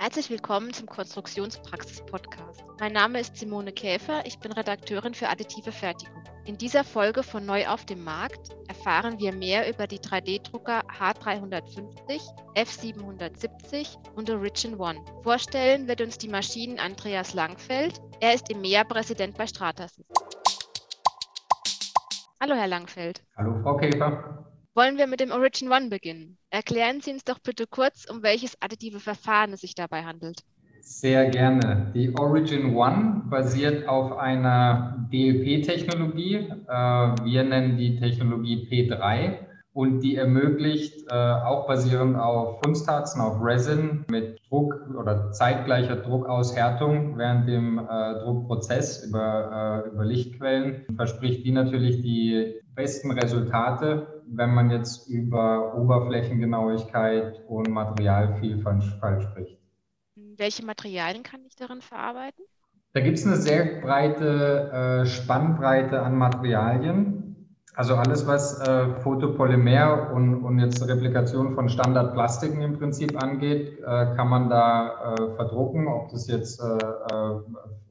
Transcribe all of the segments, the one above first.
Herzlich willkommen zum Konstruktionspraxis-Podcast. Mein Name ist Simone Käfer, ich bin Redakteurin für additive Fertigung. In dieser Folge von Neu auf dem Markt erfahren wir mehr über die 3D-Drucker H350, F770 und Origin One. Vorstellen wird uns die Maschinen Andreas Langfeld. Er ist EMEA-Präsident bei Stratasys. Hallo, Herr Langfeld. Hallo, Frau Käfer. Wollen wir mit dem Origin One beginnen? Erklären Sie uns doch bitte kurz, um welches additive Verfahren es sich dabei handelt. Sehr gerne. Die Origin One basiert auf einer DLP-Technologie. Äh, wir nennen die Technologie P3 und die ermöglicht äh, auch basierend auf Kunstharzen, auf Resin mit Druck oder zeitgleicher Druckaushärtung während dem äh, Druckprozess über, über Lichtquellen, verspricht die natürlich die besten Resultate wenn man jetzt über Oberflächengenauigkeit und Materialvielfalt spricht. Welche Materialien kann ich darin verarbeiten? Da gibt es eine sehr breite äh, Spannbreite an Materialien. Also alles, was äh, Photopolymer und, und jetzt Replikation von Standardplastiken im Prinzip angeht, äh, kann man da äh, verdrucken, ob das jetzt äh, äh,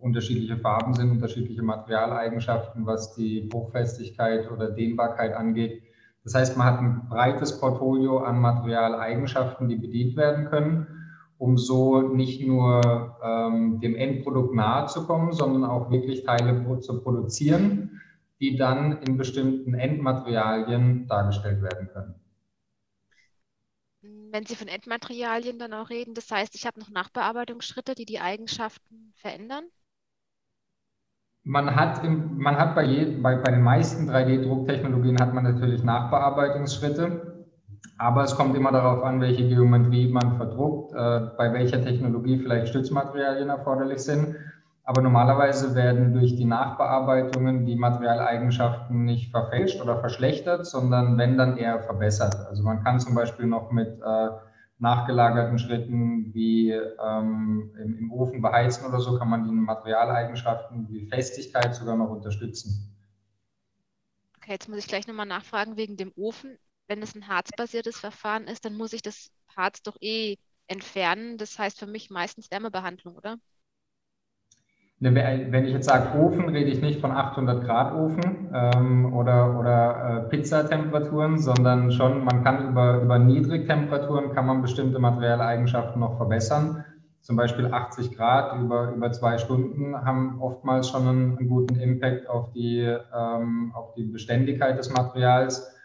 unterschiedliche Farben sind, unterschiedliche Materialeigenschaften, was die Hochfestigkeit oder Dehnbarkeit angeht. Das heißt, man hat ein breites Portfolio an Materialeigenschaften, die bedient werden können, um so nicht nur ähm, dem Endprodukt nahe zu kommen, sondern auch wirklich Teile zu produzieren, die dann in bestimmten Endmaterialien dargestellt werden können. Wenn Sie von Endmaterialien dann auch reden, das heißt, ich habe noch Nachbearbeitungsschritte, die die Eigenschaften verändern? Man hat, im, man hat bei, je, bei, bei den meisten 3D-Drucktechnologien hat man natürlich Nachbearbeitungsschritte, aber es kommt immer darauf an, welche Geometrie man verdruckt, äh, bei welcher Technologie vielleicht Stützmaterialien erforderlich sind. Aber normalerweise werden durch die Nachbearbeitungen die Materialeigenschaften nicht verfälscht oder verschlechtert, sondern wenn dann eher verbessert. Also man kann zum Beispiel noch mit äh, nachgelagerten Schritten wie ähm, im, im, Ofen beheizen oder so, kann man die Materialeigenschaften wie Festigkeit sogar noch unterstützen. Okay, jetzt muss ich gleich nochmal nachfragen wegen dem Ofen. Wenn es ein harzbasiertes Verfahren ist, dann muss ich das Harz doch eh entfernen. Das heißt für mich meistens Wärmebehandlung, oder? Wenn ich jetzt sage Ofen, rede ich nicht von 800 Grad Ofen ähm, oder, oder äh, Pizzatemperaturen, sondern schon, man kann über, über Niedrigtemperaturen kann man bestimmte Materialeigenschaften noch verbessern. Zum Beispiel 80 Grad über, über zwei Stunden haben oftmals schon einen, einen guten Impact auf die, ähm, auf die Beständigkeit des Materials.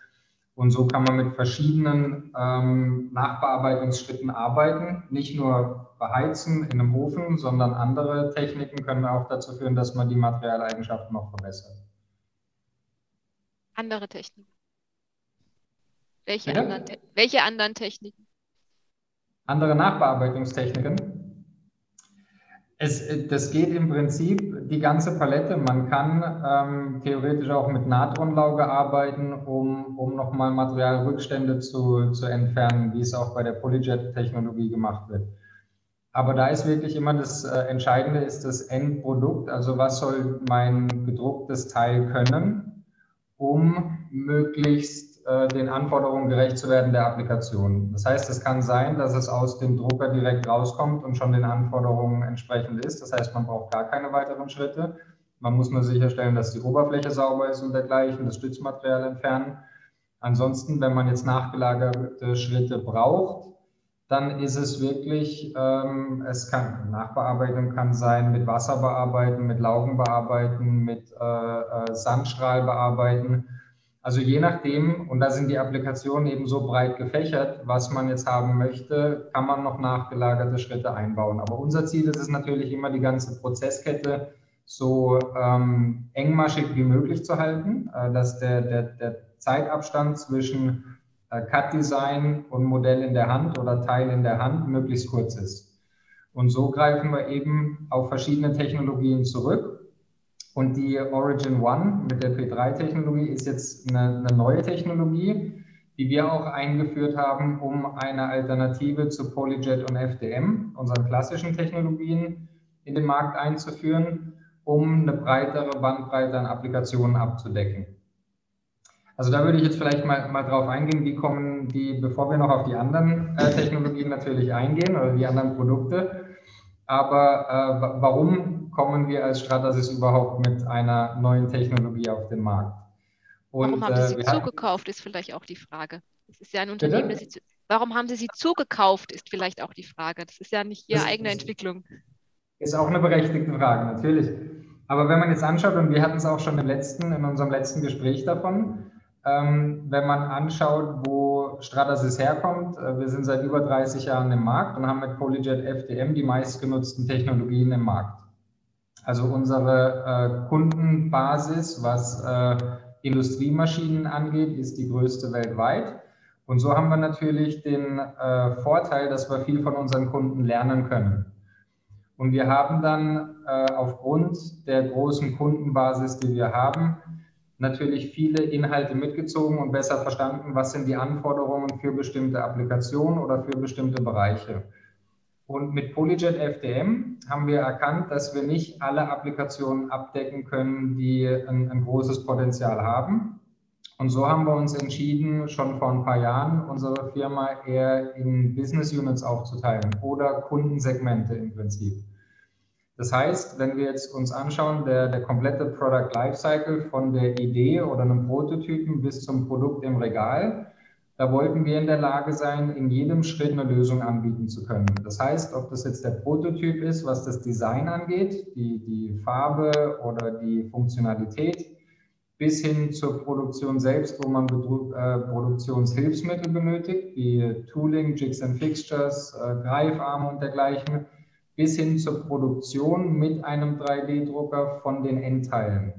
Und so kann man mit verschiedenen ähm, Nachbearbeitungsschritten arbeiten. Nicht nur beheizen in einem Ofen, sondern andere Techniken können auch dazu führen, dass man die Materialeigenschaften noch verbessert. Andere Techniken. Welche, anderen, welche anderen Techniken? Andere Nachbearbeitungstechniken. Es, das geht im Prinzip die ganze Palette. Man kann ähm, theoretisch auch mit Natronlauge arbeiten, um, um nochmal Materialrückstände zu, zu entfernen, wie es auch bei der Polyjet-Technologie gemacht wird. Aber da ist wirklich immer das äh, Entscheidende ist das Endprodukt. Also was soll mein gedrucktes Teil können, um möglichst äh, den Anforderungen gerecht zu werden der Applikation. Das heißt, es kann sein, dass es aus dem Drucker direkt rauskommt und schon den Anforderungen entsprechend ist. Das heißt, man braucht gar keine weiteren Schritte. Man muss nur sicherstellen, dass die Oberfläche sauber ist und dergleichen, das Stützmaterial entfernen. Ansonsten, wenn man jetzt nachgelagerte Schritte braucht, dann ist es wirklich, ähm, es kann, Nachbearbeitung kann sein mit Wasser bearbeiten, mit Laugen bearbeiten, mit äh, äh, Sandstrahl bearbeiten. Also je nachdem, und da sind die Applikationen eben so breit gefächert, was man jetzt haben möchte, kann man noch nachgelagerte Schritte einbauen. Aber unser Ziel ist es natürlich immer, die ganze Prozesskette so ähm, engmaschig wie möglich zu halten, äh, dass der, der, der Zeitabstand zwischen Cut-Design und Modell in der Hand oder Teil in der Hand möglichst kurz ist. Und so greifen wir eben auf verschiedene Technologien zurück und die Origin One mit der P3-Technologie ist jetzt eine, eine, neue Technologie, die wir auch eingeführt haben, um eine Alternative zu Polyjet und FDM, unseren klassischen Technologien, in den Markt einzuführen, um eine breitere Bandbreite an Applikationen abzudecken. Also da würde ich jetzt vielleicht mal, mal drauf eingehen, wie kommen die, bevor wir noch auf die anderen äh, Technologien natürlich eingehen oder die anderen Produkte, aber äh, warum kommen wir als Stratasys überhaupt mit einer neuen Technologie auf den Markt? Und, warum haben Sie sie zugekauft, ist vielleicht auch die Frage. Das ist ja ein Unternehmen, das Sie, warum haben Sie sie zugekauft, ist vielleicht auch die Frage. Das ist ja nicht Ihre das eigene ist, Entwicklung. Ist auch eine berechtigte Frage, natürlich. Aber wenn man jetzt anschaut, und wir hatten es auch schon im letzten, in unserem letzten Gespräch davon, ähm, wenn man anschaut, wo Stratasys herkommt, äh, wir sind seit über 30 Jahren im Markt und haben mit Polyjet FDM die meistgenutzten Technologien im Markt. Also unsere äh, Kundenbasis, was äh, Industriemaschinen angeht, ist die größte weltweit. Und so haben wir natürlich den äh, Vorteil, dass wir viel von unseren Kunden lernen können. Und wir haben dann äh, aufgrund der großen Kundenbasis, die wir haben, natürlich viele Inhalte mitgezogen und besser verstanden, was sind die Anforderungen für bestimmte Applikationen oder für bestimmte Bereiche. Und mit Polyjet FDM haben wir erkannt, dass wir nicht alle Applikationen abdecken können, die ein, ein, großes Potenzial haben. Und so haben wir uns entschieden, schon vor ein paar Jahren unsere Firma eher in Business Units aufzuteilen oder Kundensegmente im Prinzip. Das heißt, wenn wir jetzt uns anschauen, der, der komplette Product Lifecycle von der Idee oder einem Prototypen bis zum Produkt im Regal, da wollten wir in der Lage sein, in jedem Schritt eine Lösung anbieten zu können. Das heißt, ob das jetzt der Prototyp ist, was das Design angeht, die, die Farbe oder die Funktionalität, bis hin zur Produktion selbst, wo man äh, Produktionshilfsmittel benötigt, wie Tooling, Jigs and Fixtures, äh, Greifarme und dergleichen bis hin zur Produktion mit einem 3D-Drucker von den Endteilen.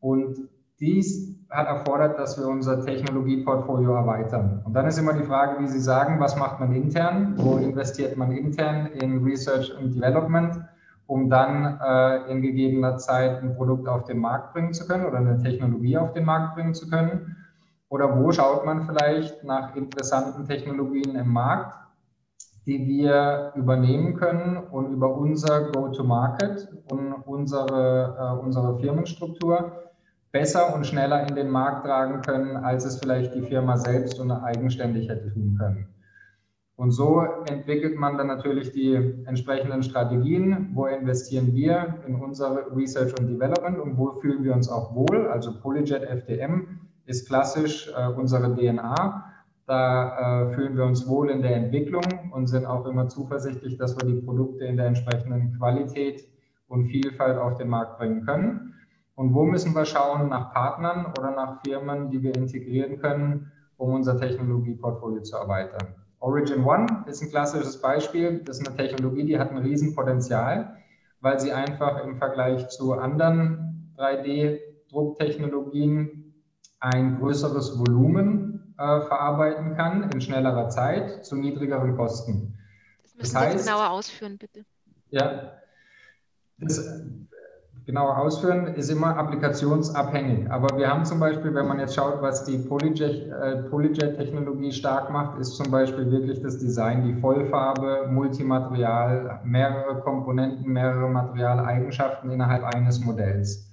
Und dies hat erfordert, dass wir unser Technologieportfolio erweitern. Und dann ist immer die Frage, wie Sie sagen, was macht man intern? Wo investiert man intern in Research und Development, um dann äh, in gegebener Zeit ein Produkt auf den Markt bringen zu können oder eine Technologie auf den Markt bringen zu können? Oder wo schaut man vielleicht nach interessanten Technologien im Markt, die wir übernehmen können und über unser Go-to-Market und unsere, äh, unsere Firmenstruktur besser und schneller in den Markt tragen können, als es vielleicht die Firma selbst und eigenständig hätte tun können. Und so entwickelt man dann natürlich die entsprechenden Strategien. Wo investieren wir in unsere Research und Development und wo fühlen wir uns auch wohl? Also Polyjet FDM ist klassisch äh, unsere DNA. Da äh, fühlen wir uns wohl in der Entwicklung und sind auch immer zuversichtlich, dass wir die Produkte in der entsprechenden Qualität und Vielfalt auf den Markt bringen können. Und wo müssen wir schauen nach Partnern oder nach Firmen, die wir integrieren können, um unser Technologieportfolio zu erweitern. Origin One ist ein klassisches Beispiel. Das ist eine Technologie, die hat ein Riesenpotenzial, weil sie einfach im Vergleich zu anderen 3D-Drucktechnologien ein größeres Volumen äh, verarbeiten kann in schnellerer Zeit zu niedrigeren Kosten. Das müssen das heißt, Sie genauer ausführen, bitte. Ja, das genauer ausführen ist immer applikationsabhängig. Aber wir haben zum Beispiel, wenn man jetzt schaut, was die Polyjet-Technologie äh, stark macht, ist zum Beispiel wirklich das Design, die Vollfarbe, Multimaterial, mehrere Komponenten, mehrere Materialeigenschaften innerhalb eines Modells.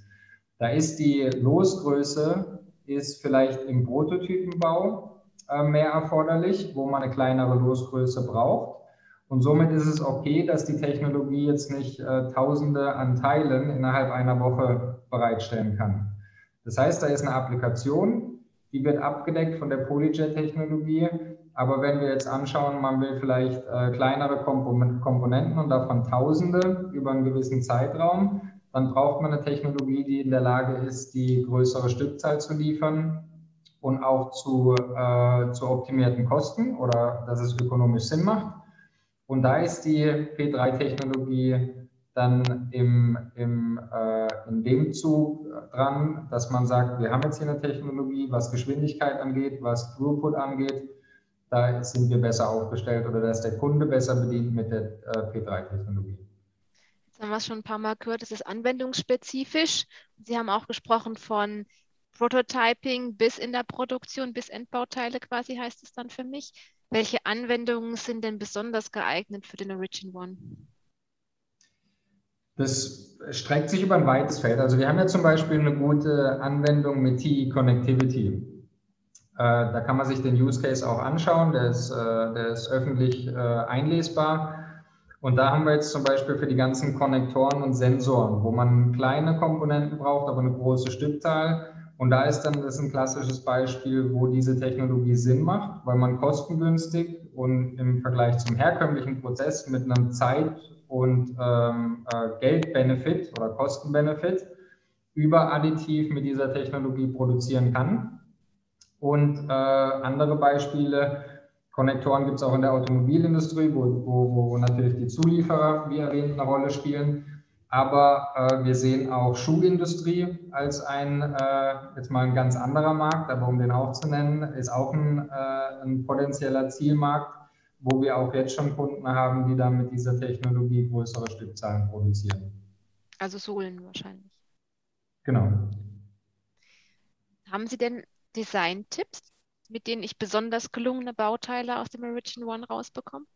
Da ist die Losgröße ist vielleicht im Prototypenbau äh, mehr erforderlich, wo man eine kleinere Losgröße braucht. Und somit ist es okay, dass die Technologie jetzt nicht äh, Tausende an Teilen innerhalb einer Woche bereitstellen kann. Das heißt, da ist eine Applikation, die wird abgedeckt von der Polyjet-Technologie. Aber wenn wir jetzt anschauen, man will vielleicht äh, kleinere Komponenten und davon Tausende über einen gewissen Zeitraum, dann braucht man eine Technologie, die in der Lage ist, die größere Stückzahl zu liefern und auch zu, äh, zu optimierten Kosten oder dass es ökonomisch Sinn macht. Und da ist die P3-Technologie dann im, im, äh, in dem Zug dran, dass man sagt, wir haben jetzt hier eine Technologie, was Geschwindigkeit angeht, was Throughput angeht, da sind wir besser aufgestellt oder da ist der Kunde besser bedient mit der äh, P3-Technologie. Jetzt haben wir schon ein paar Mal gehört, es ist anwendungsspezifisch. Sie haben auch gesprochen von Prototyping bis in der Produktion, bis Endbauteile quasi heißt es dann für mich. Welche Anwendungen sind denn besonders geeignet für den Origin One? Das streckt sich über ein weites Feld. Also wir haben ja zum Beispiel eine gute Anwendung mit TE Connectivity. Äh, da kann man sich den Use Case auch anschauen, der ist, äh, der ist öffentlich äh, einlesbar. Und da haben wir jetzt zum Beispiel für die ganzen Konnektoren und Sensoren, wo man kleine Komponenten braucht, aber eine große Stückzahl. Und da ist dann das ein klassisches Beispiel, wo diese Technologie Sinn macht, weil man kostengünstig und im Vergleich zum herkömmlichen Prozess mit einem Zeit- und ähm, äh, Geldbenefit oder Kostenbenefit über additiv mit dieser Technologie produzieren kann. Und äh, andere Beispiele, Konnektoren gibt es auch in der Automobilindustrie, wo, wo, wo natürlich die Zulieferer, wie erwähnt, eine Rolle spielen. Aber äh, wir sehen auch Schuhindustrie als ein, äh, jetzt mal ein ganz anderer Markt, aber um den auch zu nennen, ist auch ein, äh, ein potenzieller Zielmarkt, wo wir auch jetzt schon Kunden haben, die dann mit dieser Technologie größere Stückzahlen produzieren. Also Sohlen wahrscheinlich. Genau. Haben Sie denn Design-Tipps, mit denen ich besonders gelungene Bauteile aus dem Origin One rausbekomme?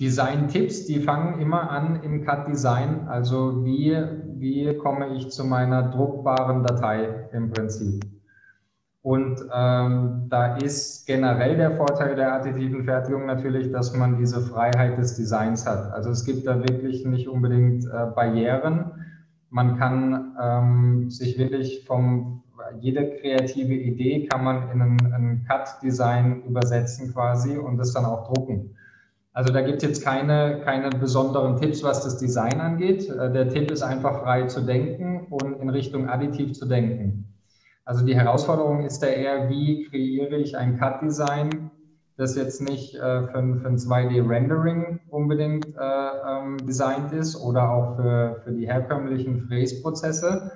Design-Tipps, die fangen immer an im Cut-Design. Also wie, wie komme ich zu meiner druckbaren Datei im Prinzip. Und ähm, da ist generell der Vorteil der additiven Fertigung natürlich, dass man diese Freiheit des Designs hat. Also es gibt da wirklich nicht unbedingt äh, Barrieren. Man kann ähm, sich wirklich vom, jede kreative Idee kann man in ein, ein Cut-Design übersetzen quasi und das dann auch drucken. Also da gibt es jetzt keine, keine besonderen Tipps, was das Design angeht. Äh, der Tipp ist einfach frei zu denken und in Richtung additiv zu denken. Also die Herausforderung ist da eher, wie kreiere ich ein Cut-Design, das jetzt nicht äh, für, für, ein 2D-Rendering unbedingt äh, ähm, designt ist oder auch für, für die herkömmlichen Fräsprozesse,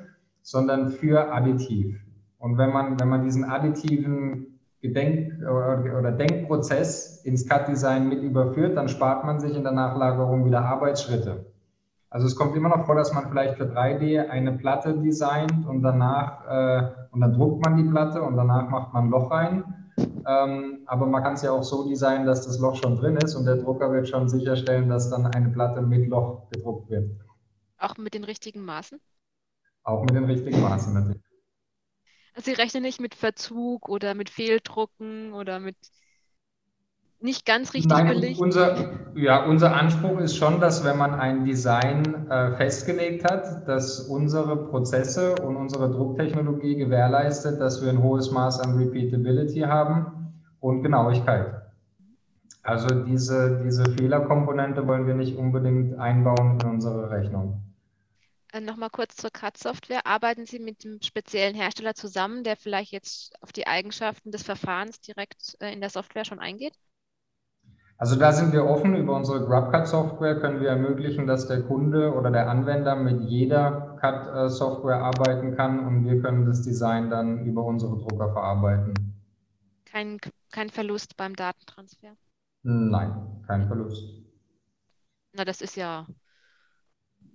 sondern für additiv. Und wenn man, wenn man diesen additiven Gedenk- oder, Denkprozess ins Cut-Design mit überführt, dann spart man sich in der Nachlagerung wieder Arbeitsschritte. Also es kommt immer noch vor, dass man vielleicht für 3D eine Platte designt und danach äh, und dann druckt man die Platte und danach macht man ein Loch rein. Ähm, aber man kann es ja auch so designen, dass das Loch schon drin ist und der Drucker wird schon sicherstellen, dass dann eine Platte mit Loch gedruckt wird. Auch mit den richtigen Maßen? Auch mit den richtigen Maßen natürlich. Also Sie rechnen nicht mit Verzug oder mit Fehldrucken oder mit nicht ganz richtig Nein, belegt? Unser, ja, unser Anspruch ist schon, dass wenn man ein Design äh, festgelegt hat, dass unsere Prozesse und unsere Drucktechnologie gewährleistet, dass wir ein hohes Maß an Repeatability haben und Genauigkeit. Also diese, diese Fehlerkomponente wollen wir nicht unbedingt einbauen in unsere Rechnung. Äh, Nochmal kurz zur CAD-Software. Arbeiten Sie mit dem speziellen Hersteller zusammen, der vielleicht jetzt auf die Eigenschaften des Verfahrens direkt äh, in der Software schon eingeht? Also da sind wir offen. Über unsere GrabCAD-Software können wir ermöglichen, dass der Kunde oder der Anwender mit jeder CAD-Software arbeiten kann und wir können das Design dann über unsere Drucker verarbeiten. Kein, kein Verlust beim Datentransfer? Nein, kein Verlust. Na, das ist ja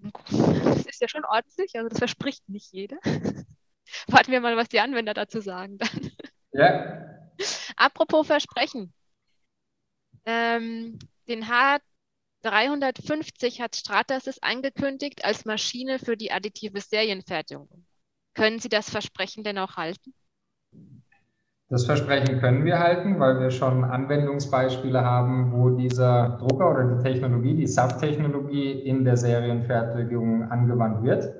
das ist ja schon ordentlich, also das verspricht nicht jeder. Warten wir mal, was die Anwender dazu sagen dann. Ja. Apropos Versprechen. Ähm, den H350 hat Stratasys angekündigt als Maschine für die additive Serienfertigung. Können Sie das Versprechen denn auch halten? Das Versprechen können wir halten, weil wir schon Anwendungsbeispiele haben, wo dieser Drucker oder die Technologie, die SAF-Technologie in der Serienfertigung angewandt wird.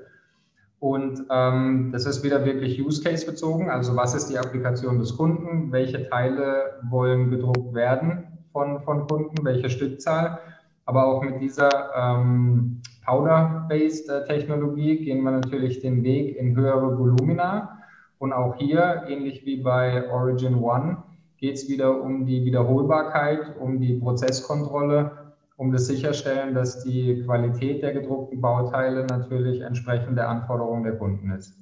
Und ähm, das ist wieder wirklich Use Case bezogen. Also was ist die Applikation des Kunden? Welche Teile wollen gedruckt werden von, von Kunden? Welche Stückzahl? Aber auch mit dieser ähm, Powder-based äh, gehen wir natürlich den Weg in höhere Volumina und auch hier, ähnlich wie bei Origin One, geht es wieder um die Wiederholbarkeit, um die Prozesskontrolle, um das Sicherstellen, dass die Qualität der gedruckten Bauteile natürlich entsprechend der Anforderungen der Kunden ist.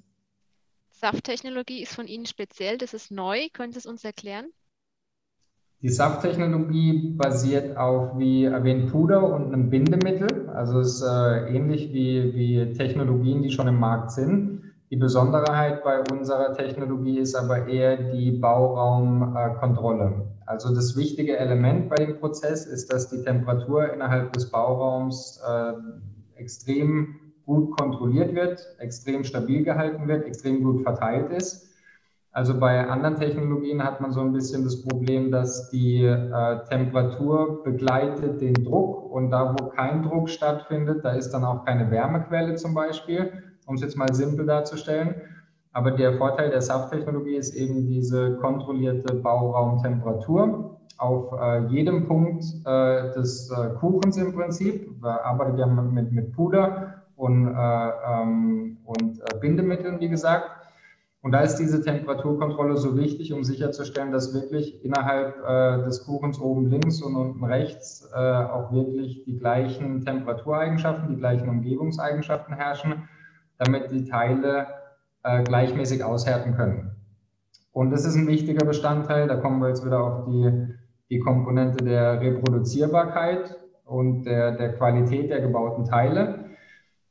SAF-Technologie ist von Ihnen speziell, das ist neu. Können Sie es uns erklären? Die SAF-Technologie basiert auf, wie erwähnt, Puder und einem Bindemittel. Also es ist äh, ähnlich wie, wie Technologien, die schon im Markt sind. Die Besonderheit bei unserer Technologie ist aber eher die Bauraumkontrolle. Also das wichtige Element bei dem Prozess ist, dass die Temperatur innerhalb des Bauraums äh, extrem gut kontrolliert wird, extrem stabil gehalten wird, extrem gut verteilt ist. Also bei anderen Technologien hat man so ein bisschen das Problem, dass die äh, Temperatur begleitet den Druck und da, wo kein Druck stattfindet, da ist dann auch keine Wärmequelle zum Beispiel, um es jetzt mal simpel darzustellen. Aber der Vorteil der SAF-Technologie ist eben diese kontrollierte Bauraumtemperatur auf äh, jedem Punkt äh, des äh, Kuchens im Prinzip. Wir arbeiten ja mit, mit Puder und, äh, ähm, und äh, Bindemitteln, wie gesagt. Und da ist diese Temperaturkontrolle so wichtig, um sicherzustellen, dass wirklich innerhalb äh, des Kuchens oben links und unten rechts auch wirklich die gleichen Temperatureigenschaften, die gleichen Umgebungseigenschaften herrschen, damit die Teile äh, gleichmäßig aushärten können. Und das ist ein wichtiger Bestandteil, da kommen wir jetzt wieder auf die, die Komponente der Reproduzierbarkeit und der, der Qualität der gebauten Teile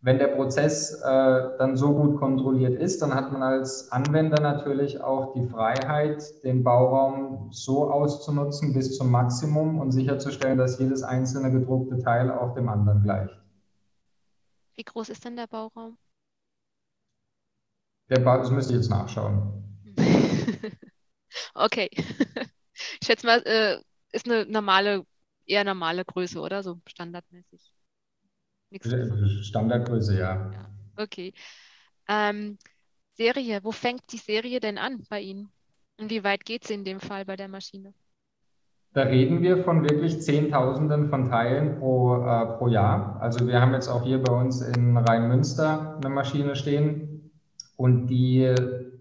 wenn der Prozess äh, dann so gut kontrolliert ist, dann hat man als Anwender natürlich auch die Freiheit, den Bauraum so auszunutzen bis zum Maximum und sicherzustellen, dass jedes einzelne gedruckte Teil auch dem anderen gleicht. Wie groß ist denn der Bauraum? Der das müsste ich jetzt nachschauen. okay. Ich schätze mal, äh, ist eine normale, eher normale Größe, oder? So standardmäßig. Standardgröße, ja. ja. Okay. Ähm, Serie, wo fängt die Serie denn an bei Ihnen? Und wie weit geht sie in dem Fall bei der Maschine? Da reden wir von wirklich Zehntausenden von Teilen pro, äh, pro Jahr. Also wir haben jetzt auch hier bei uns in Rheinmünster eine Maschine stehen und die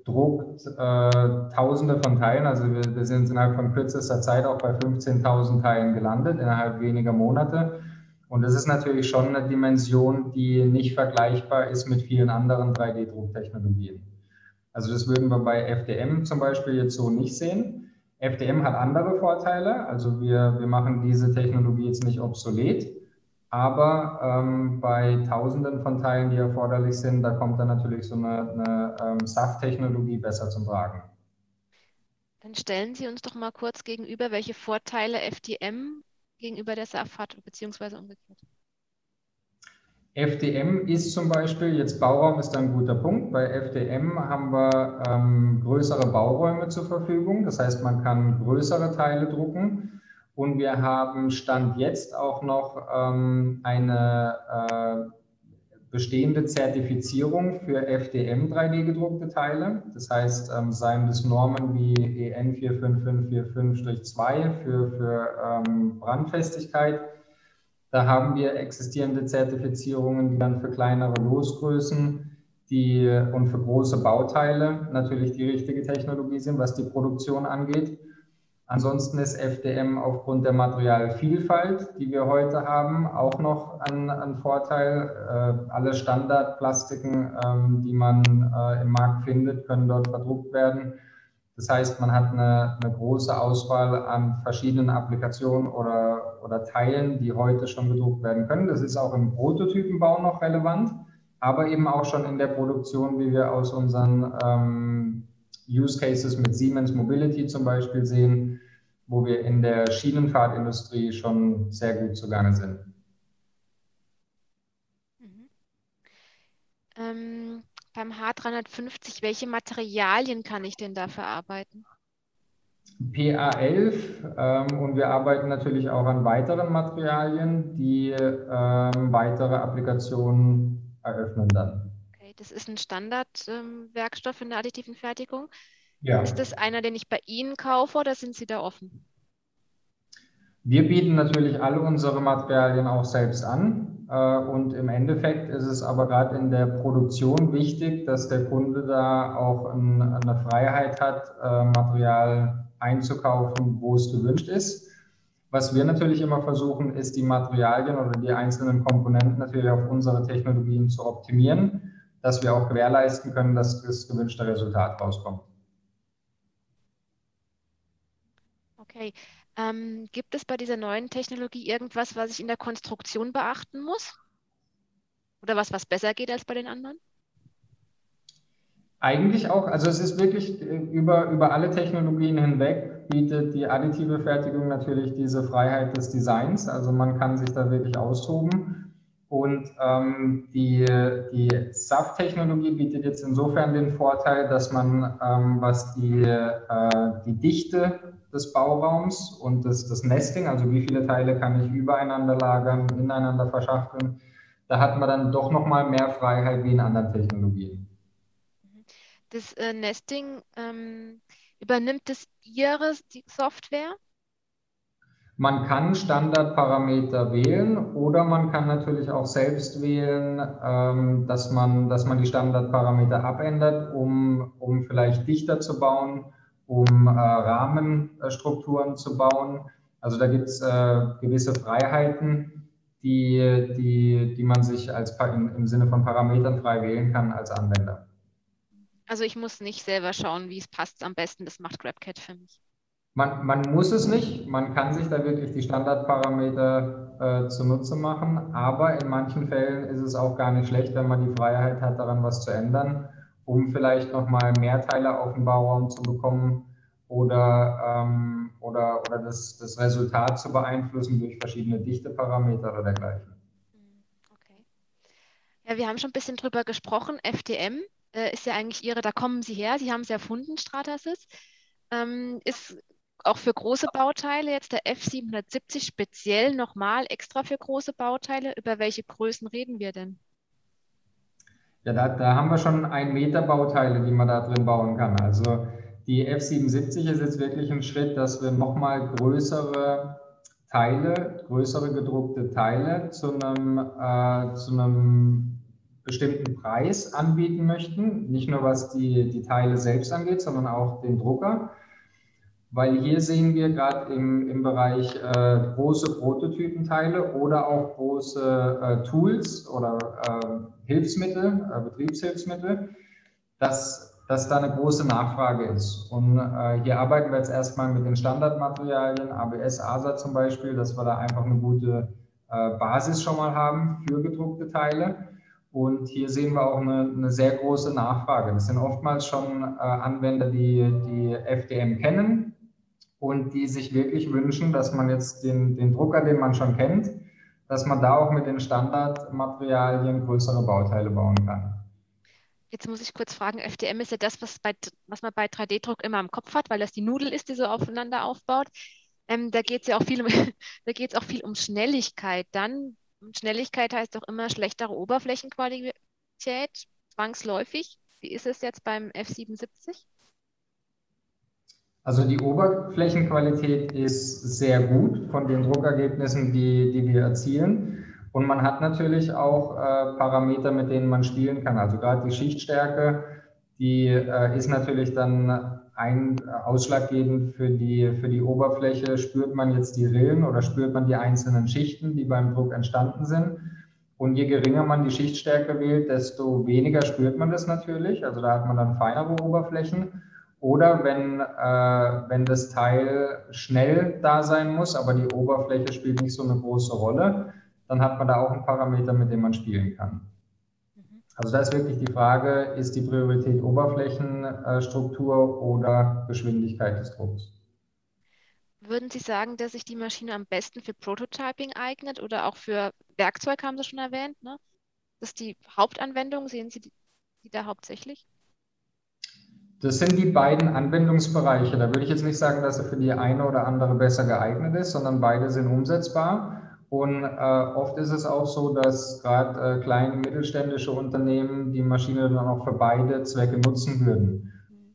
druckt äh, Tausende von Teilen. Also wir, wir sind innerhalb von kürzester Zeit auch bei 15.000 Teilen gelandet, innerhalb weniger Monate. Und das ist natürlich schon eine Dimension, die nicht vergleichbar ist mit vielen anderen 3D-Drucktechnologien. Also das würden wir bei FDM zum Beispiel jetzt so nicht sehen. FDM hat andere Vorteile, also wir, wir machen diese Technologie jetzt nicht obsolet, aber ähm, bei Tausenden von Teilen, die erforderlich sind, da kommt dann natürlich so eine, eine ähm, SAF-Technologie besser zum Tragen. Dann stellen Sie uns doch mal kurz gegenüber, welche Vorteile FDM gegenüber der SAF hat, beziehungsweise umgekehrt? FDM ist zum Beispiel, jetzt Bauraum ist ein guter Punkt. Bei FDM haben wir ähm, größere Bauräume zur Verfügung. Das heißt, man kann größere Teile drucken. Und wir haben Stand jetzt auch noch ähm, eine äh, bestehende Zertifizierung für FDM 3D gedruckte Teile. Das heißt, ähm, seien das Normen wie EN 45545-2 für, für ähm, Brandfestigkeit. Da haben wir existierende Zertifizierungen, die dann für kleinere Losgrößen die, und für große Bauteile natürlich die richtige Technologie sind, was die Produktion angeht. Ansonsten ist FDM aufgrund der Materialvielfalt, die wir heute haben, auch noch ein, ein Vorteil. Äh, alle Standardplastiken, ähm, die man äh, im Markt findet, können dort verdruckt werden. Das heißt, man hat eine, eine große Auswahl an verschiedenen Applikationen oder, oder Teilen, die heute schon gedruckt werden können. Das ist auch im Prototypenbau noch relevant, aber eben auch schon in der Produktion, wie wir aus unseren ähm, Use Cases mit Siemens Mobility zum Beispiel sehen, wo wir in der Schienenfahrtindustrie schon sehr gut zugange sind. Mhm. Ähm, beim H350, welche Materialien kann ich denn da verarbeiten? PA11 ähm, und wir arbeiten natürlich auch an weiteren Materialien, die ähm, weitere Applikationen eröffnen dann. Das ist ein Standardwerkstoff ähm, in der additiven Fertigung. Ja. Ist das einer, den ich bei Ihnen kaufe oder sind Sie da offen? Wir bieten natürlich alle unsere Materialien auch selbst an. Äh, und im Endeffekt ist es aber gerade in der Produktion wichtig, dass der Kunde da auch eine Freiheit hat, äh, Material einzukaufen, wo es gewünscht ist. Was wir natürlich immer versuchen, ist die Materialien oder die einzelnen Komponenten natürlich auf unsere Technologien zu optimieren dass wir auch gewährleisten können, dass das gewünschte Resultat rauskommt. Okay. Ähm, gibt es bei dieser neuen Technologie irgendwas, was ich in der Konstruktion beachten muss? Oder was, was besser geht als bei den anderen? Eigentlich auch. Also es ist wirklich äh, über, über alle Technologien hinweg bietet die additive Fertigung natürlich diese Freiheit des Designs. Also man kann sich da wirklich austoben. Und ähm, die, die SAF-Technologie bietet jetzt insofern den Vorteil, dass man, ähm, was die, äh, die Dichte des Bauraums und das, das Nesting, also wie viele Teile kann ich übereinander lagern, ineinander verschachteln, da hat man dann doch nochmal mehr Freiheit wie in anderen Technologien. Das äh, Nesting, ähm, übernimmt das Ihre Software? Man kann Standardparameter wählen oder man kann natürlich auch selbst wählen, ähm, dass, man, dass man die Standardparameter abändert, um, um vielleicht dichter zu bauen, um äh, Rahmenstrukturen zu bauen. Also da gibt es äh, gewisse Freiheiten, die, die, die man sich als, im, Sinne von Parametern frei wählen kann als Anwender. Also ich muss nicht selber schauen, wie es passt am besten. Das macht GrabCat für mich. Man, man, muss es nicht, man kann sich da wirklich die Standardparameter äh, zunutze machen, aber in manchen Fällen ist es auch gar nicht schlecht, wenn man die Freiheit hat, daran was zu ändern, um vielleicht nochmal mehr Teile auf den Bauraum zu bekommen oder, ähm, oder, oder das, das Resultat zu beeinflussen durch verschiedene Dichteparameter oder dergleichen. Hm, okay. Ja, wir haben schon ein bisschen drüber gesprochen. FDM äh, ist ja eigentlich Ihre, da kommen Sie her, Sie haben es erfunden, Stratasys. Ähm, ist auch für große Bauteile jetzt der F770 speziell nochmal extra für große Bauteile. Über welche Größen reden wir denn? Ja, da, da haben wir schon ein Meter Bauteile, die man da drin bauen kann. Also die F770 ist jetzt wirklich ein Schritt, dass wir nochmal größere Teile, größere gedruckte Teile zu einem, äh, zu einem bestimmten Preis anbieten möchten. Nicht nur was die, die Teile selbst angeht, sondern auch den Drucker weil hier sehen wir gerade im, im Bereich äh, große Prototypenteile oder auch große äh, Tools oder äh, Hilfsmittel, Betriebshilfsmittel, dass, dass da eine große Nachfrage ist. Und äh, hier arbeiten wir jetzt erstmal mit den Standardmaterialien, ABS, ASA zum Beispiel, dass wir da einfach eine gute äh, Basis schon mal haben für gedruckte Teile. Und hier sehen wir auch eine, eine, sehr große Nachfrage. Das sind oftmals schon äh, Anwender, die die FDM kennen, und die sich wirklich wünschen, dass man jetzt den, den Drucker, den man schon kennt, dass man da auch mit den Standardmaterialien größere Bauteile bauen kann. Jetzt muss ich kurz fragen, FDM ist ja das, was, bei, was man bei 3D-Druck immer im Kopf hat, weil das die Nudel ist, die so aufeinander aufbaut. Ähm, da geht es ja auch viel um, da geht auch viel um Schnelligkeit. Dann, Schnelligkeit heißt doch immer schlechtere Oberflächenqualität, zwangsläufig. Wie ist es jetzt beim F77? Also die Oberflächenqualität ist sehr gut von den Druckergebnissen, die, die wir erzielen. Und man hat natürlich auch äh, Parameter, mit denen man spielen kann. Also gerade die Schichtstärke, die äh, ist natürlich dann ein ausschlaggebend für die, für die Oberfläche. Spürt man jetzt die Rillen oder spürt man die einzelnen Schichten, die beim Druck entstanden sind? Und je geringer man die Schichtstärke wählt, desto weniger spürt man das natürlich. Also da hat man dann feinere Oberflächen. Oder wenn, äh, wenn das Teil schnell da sein muss, aber die Oberfläche spielt nicht so eine große Rolle, dann hat man da auch einen Parameter, mit dem man spielen kann. Also da ist wirklich die Frage, ist die Priorität Oberflächenstruktur oder Geschwindigkeit des Drucks? Würden Sie sagen, dass sich die Maschine am besten für Prototyping eignet oder auch für Werkzeug, haben Sie schon erwähnt? Ne? Das ist die Hauptanwendung, sehen Sie die, die da hauptsächlich? Das sind die beiden Anwendungsbereiche. Da würde ich jetzt nicht sagen, dass er für die eine oder andere besser geeignet ist, sondern beide sind umsetzbar. Und äh, oft ist es auch so, dass gerade äh, kleine mittelständische Unternehmen die Maschine dann auch für beide Zwecke nutzen würden.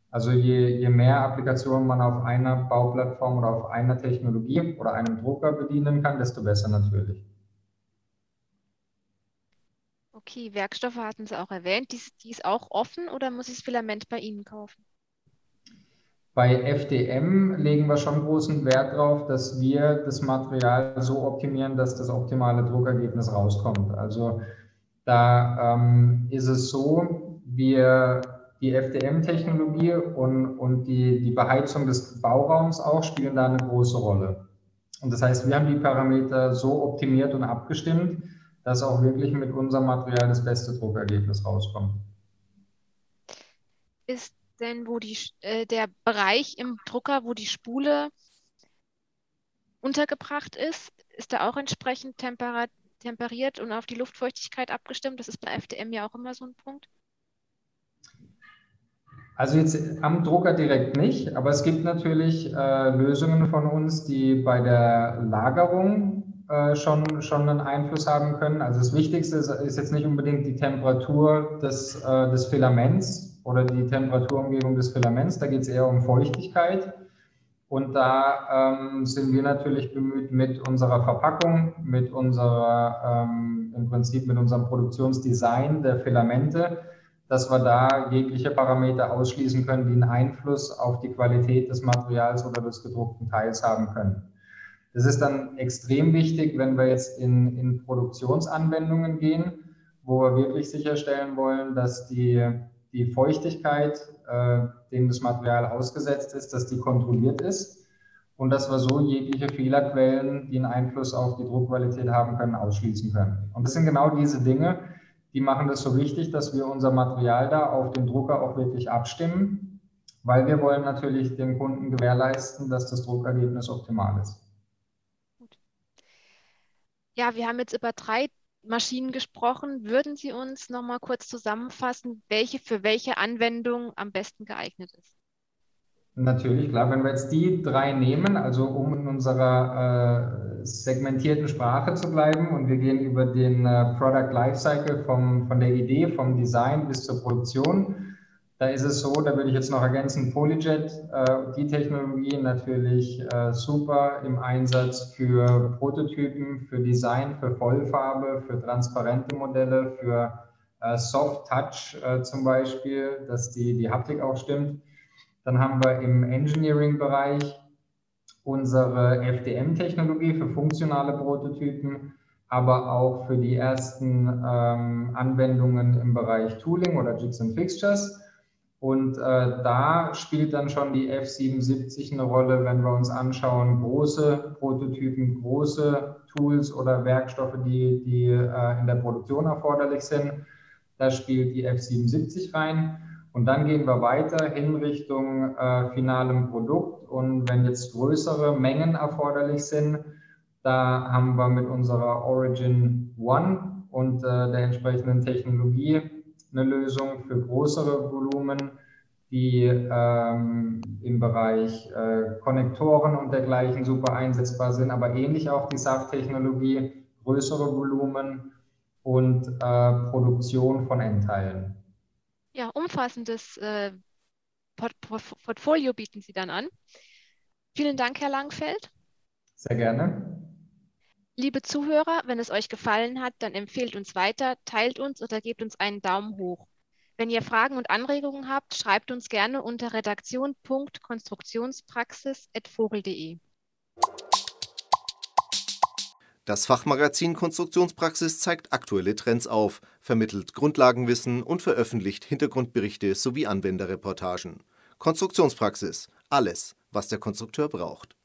Also je, je mehr Applikationen man auf einer Bauplattform oder auf einer Technologie oder einem Drucker bedienen kann, desto besser natürlich. Okay, Werkstoffe hatten Sie auch erwähnt. Die, die ist auch offen oder muss ich das Filament bei Ihnen kaufen? Bei FDM legen wir schon großen Wert darauf, dass wir das Material so optimieren, dass das optimale Druckergebnis rauskommt. Also da ähm, ist es so, wir die FDM-Technologie und, und die, die Beheizung des Bauraums auch spielen da eine große Rolle. Und das heißt, wir haben die Parameter so optimiert und abgestimmt, dass auch wirklich mit unserem Material das beste Druckergebnis rauskommt. Ist denn wo die, äh, der Bereich im Drucker, wo die Spule untergebracht ist, ist da auch entsprechend temperat temperiert und auf die Luftfeuchtigkeit abgestimmt? Das ist bei FDM ja auch immer so ein Punkt. Also jetzt am Drucker direkt nicht, aber es gibt natürlich äh, Lösungen von uns, die bei der Lagerung äh, schon, schon einen Einfluss haben können. Also das Wichtigste ist, ist jetzt nicht unbedingt die Temperatur des, äh, des Filaments oder die Temperaturumgebung des Filaments, da geht es eher um Feuchtigkeit. Und da ähm, sind wir natürlich bemüht mit unserer Verpackung, mit unserer, ähm, im Prinzip mit unserem Produktionsdesign der Filamente, dass wir da jegliche Parameter ausschließen können, die einen Einfluss auf die Qualität des Materials oder des gedruckten Teils haben können. Das ist dann extrem wichtig, wenn wir jetzt in, in Produktionsanwendungen gehen, wo wir wirklich sicherstellen wollen, dass die, die Feuchtigkeit, äh, dem das Material ausgesetzt ist, dass die kontrolliert ist und dass wir so jegliche Fehlerquellen, die einen Einfluss auf die Druckqualität haben können, ausschließen können. Und das sind genau diese Dinge, die machen das so wichtig, dass wir unser Material da auf dem Drucker auch wirklich abstimmen, weil wir wollen natürlich dem Kunden gewährleisten, dass das Druckergebnis optimal ist. Ja, wir haben jetzt über drei Maschinen gesprochen. Würden Sie uns noch mal kurz zusammenfassen, welche für welche Anwendung am besten geeignet ist? Natürlich, klar. Wenn wir jetzt die drei nehmen, also um in unserer äh, segmentierten Sprache zu bleiben und wir gehen über den äh, Product Lifecycle vom, von der Idee, vom Design bis zur Produktion, da ist es so, da würde ich jetzt noch ergänzen, Polyjet, äh, die Technologie natürlich äh, super im Einsatz für Prototypen, für Design, für Vollfarbe, für transparente Modelle, für äh, Soft Touch äh, zum Beispiel, dass die, die Haptik auch stimmt. Dann haben wir im Engineering-Bereich unsere FDM-Technologie für funktionale Prototypen, aber auch für die ersten ähm, Anwendungen im Bereich Tooling oder Jigs and Fixtures. Und äh, da spielt dann schon die F77 eine Rolle, wenn wir uns anschauen, große Prototypen, große Tools oder Werkstoffe, die, die äh, in der Produktion erforderlich sind. Da spielt die F77 rein. Und dann gehen wir weiter hin Richtung äh, finalem Produkt. Und wenn jetzt größere Mengen erforderlich sind, da haben wir mit unserer Origin One und äh, der entsprechenden Technologie eine Lösung für größere Volumen, die ähm, im Bereich äh, Konnektoren und dergleichen super einsetzbar sind, aber ähnlich auch die SAF-Technologie, größere Volumen und äh, Produktion von Endteilen. Ja, umfassendes äh, Port Portfolio bieten Sie dann an. Vielen Dank, Herr Langfeld. Sehr gerne. Liebe Zuhörer, wenn es euch gefallen hat, dann empfehlt uns weiter, teilt uns oder gebt uns einen Daumen hoch. Wenn ihr Fragen und Anregungen habt, schreibt uns gerne unter redaktion.konstruktionspraxis.vogel.de. Das Fachmagazin Konstruktionspraxis zeigt aktuelle Trends auf, vermittelt Grundlagenwissen und veröffentlicht Hintergrundberichte sowie Anwenderreportagen. Konstruktionspraxis. Alles, was der Konstrukteur braucht.